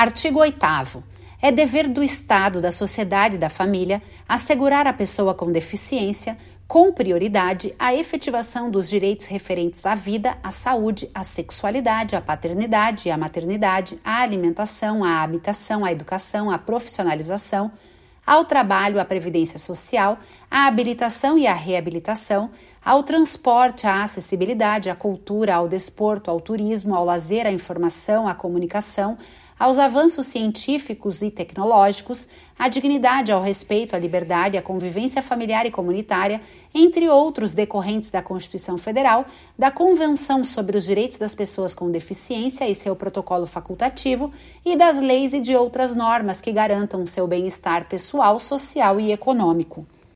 Artigo 8. É dever do Estado, da sociedade e da família assegurar à pessoa com deficiência com prioridade a efetivação dos direitos referentes à vida, à saúde, à sexualidade, à paternidade e à maternidade, à alimentação, à habitação, à educação, à profissionalização, ao trabalho, à previdência social, à habilitação e à reabilitação, ao transporte, à acessibilidade, à cultura, ao desporto, ao turismo, ao lazer, à informação, à comunicação, aos avanços científicos e tecnológicos, à dignidade, ao respeito, à liberdade, à convivência familiar e comunitária, entre outros decorrentes da Constituição Federal, da Convenção sobre os Direitos das Pessoas com Deficiência e seu protocolo facultativo e das leis e de outras normas que garantam seu bem-estar pessoal, social e econômico.